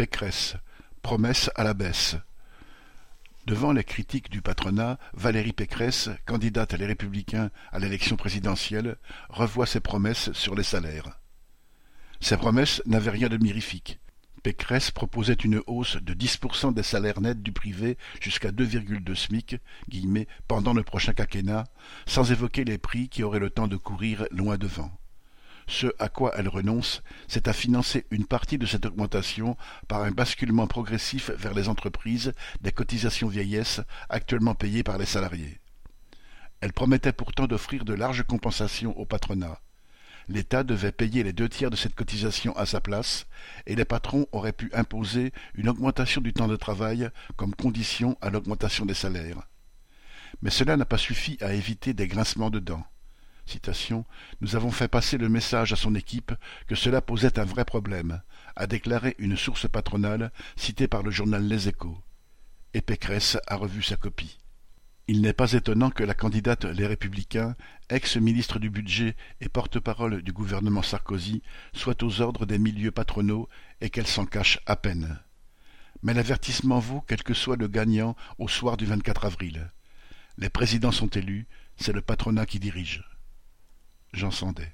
Pécresse, promesse à la baisse. Devant les critiques du patronat, Valérie Pécresse, candidate Les Républicains à l'élection présidentielle, revoit ses promesses sur les salaires. Ces promesses n'avaient rien de mirifique. Pécresse proposait une hausse de 10% des salaires nets du privé jusqu'à 2,2 SMIC pendant le prochain quinquennat, sans évoquer les prix qui auraient le temps de courir loin devant. Ce à quoi elle renonce, c'est à financer une partie de cette augmentation par un basculement progressif vers les entreprises des cotisations vieillesse actuellement payées par les salariés. Elle promettait pourtant d'offrir de larges compensations au patronat. L'État devait payer les deux tiers de cette cotisation à sa place, et les patrons auraient pu imposer une augmentation du temps de travail comme condition à l'augmentation des salaires. Mais cela n'a pas suffi à éviter des grincements de dents. Nous avons fait passer le message à son équipe que cela posait un vrai problème, a déclaré une source patronale citée par le journal Les Échos. Et Pécresse a revu sa copie. Il n'est pas étonnant que la candidate Les Républicains, ex-ministre du Budget et porte-parole du gouvernement Sarkozy, soit aux ordres des milieux patronaux et qu'elle s'en cache à peine. Mais l'avertissement vaut quel que soit le gagnant au soir du 24 avril. Les présidents sont élus, c'est le patronat qui dirige. Jean Sandet